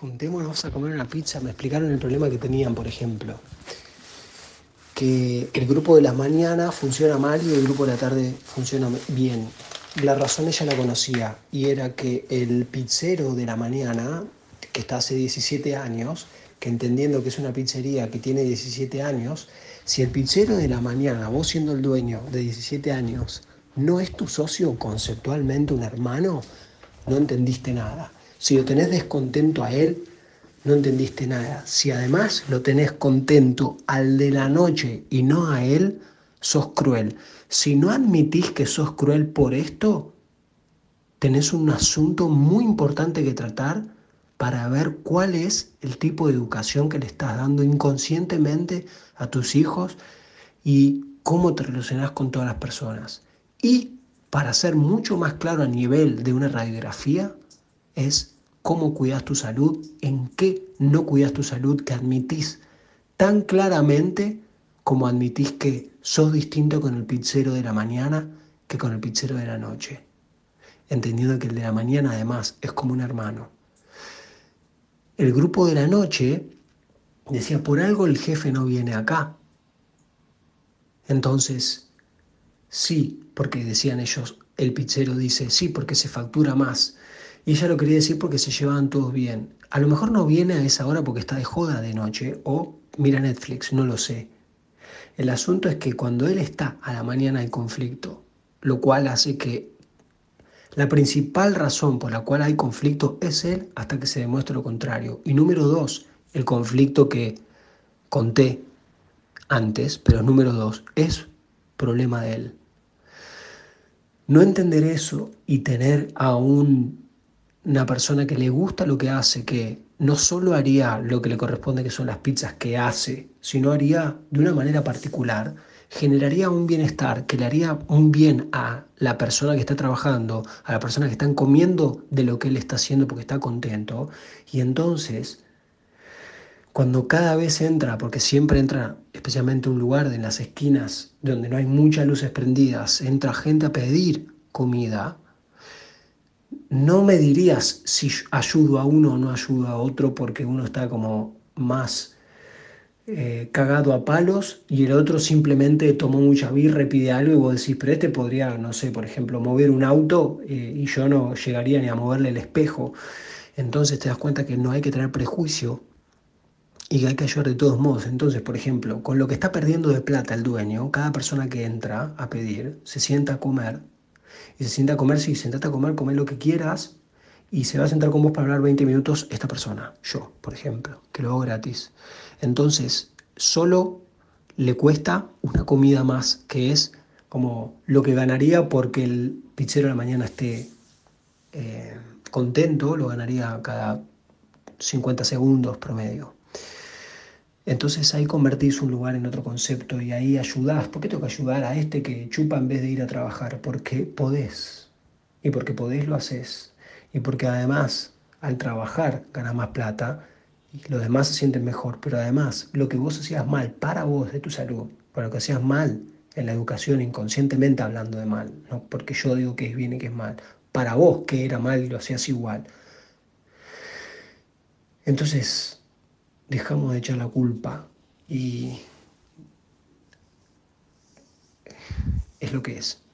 juntémonos a comer una pizza, me explicaron el problema que tenían, por ejemplo. Que el grupo de las mañanas funciona mal y el grupo de la tarde funciona bien. La razón ella la conocía y era que el pizzero de la mañana, que está hace 17 años, que entendiendo que es una pizzería que tiene 17 años, si el pizzero de la mañana, vos siendo el dueño de 17 años, no es tu socio conceptualmente un hermano, no entendiste nada. Si lo tenés descontento a él, no entendiste nada. Si además lo tenés contento al de la noche y no a él, sos cruel. Si no admitís que sos cruel por esto, tenés un asunto muy importante que tratar para ver cuál es el tipo de educación que le estás dando inconscientemente a tus hijos y cómo te relacionas con todas las personas. Y para ser mucho más claro a nivel de una radiografía, es cómo cuidas tu salud, en qué no cuidas tu salud, que admitís tan claramente como admitís que sos distinto con el pizzero de la mañana que con el pizzero de la noche. Entendiendo que el de la mañana además es como un hermano. El grupo de la noche decía, por algo el jefe no viene acá. Entonces, sí, porque decían ellos, el pizzero dice, sí, porque se factura más. Y ella lo quería decir porque se llevaban todos bien. A lo mejor no viene a esa hora porque está de joda de noche o mira Netflix, no lo sé. El asunto es que cuando él está a la mañana hay conflicto, lo cual hace que la principal razón por la cual hay conflicto es él hasta que se demuestre lo contrario. Y número dos, el conflicto que conté antes, pero número dos, es problema de él. No entender eso y tener a un una persona que le gusta lo que hace, que no solo haría lo que le corresponde, que son las pizzas que hace, sino haría de una manera particular, generaría un bienestar, que le haría un bien a la persona que está trabajando, a la persona que están comiendo de lo que él está haciendo porque está contento. Y entonces, cuando cada vez entra, porque siempre entra especialmente un lugar en las esquinas donde no hay muchas luces prendidas, entra gente a pedir comida, no me dirías si ayudo a uno o no ayudo a otro porque uno está como más eh, cagado a palos y el otro simplemente tomó mucha birra pide algo y vos decís, pero este podría, no sé, por ejemplo, mover un auto eh, y yo no llegaría ni a moverle el espejo. Entonces te das cuenta que no hay que tener prejuicio y que hay que ayudar de todos modos. Entonces, por ejemplo, con lo que está perdiendo de plata el dueño, cada persona que entra a pedir se sienta a comer y se sienta a comer, si sentate a comer, comer lo que quieras y se va a sentar con vos para hablar 20 minutos esta persona, yo, por ejemplo, que lo hago gratis. Entonces, solo le cuesta una comida más, que es como lo que ganaría porque el pizzero de la mañana esté eh, contento, lo ganaría cada 50 segundos promedio. Entonces ahí convertís un lugar en otro concepto y ahí ayudás. ¿Por qué tengo que ayudar a este que chupa en vez de ir a trabajar? Porque podés. Y porque podés lo haces. Y porque además al trabajar ganas más plata y los demás se sienten mejor. Pero además lo que vos hacías mal para vos de tu salud, para lo que hacías mal en la educación inconscientemente hablando de mal, no porque yo digo que es bien y que es mal, para vos que era mal y lo hacías igual. Entonces, dejamos de echar la culpa y es lo que es.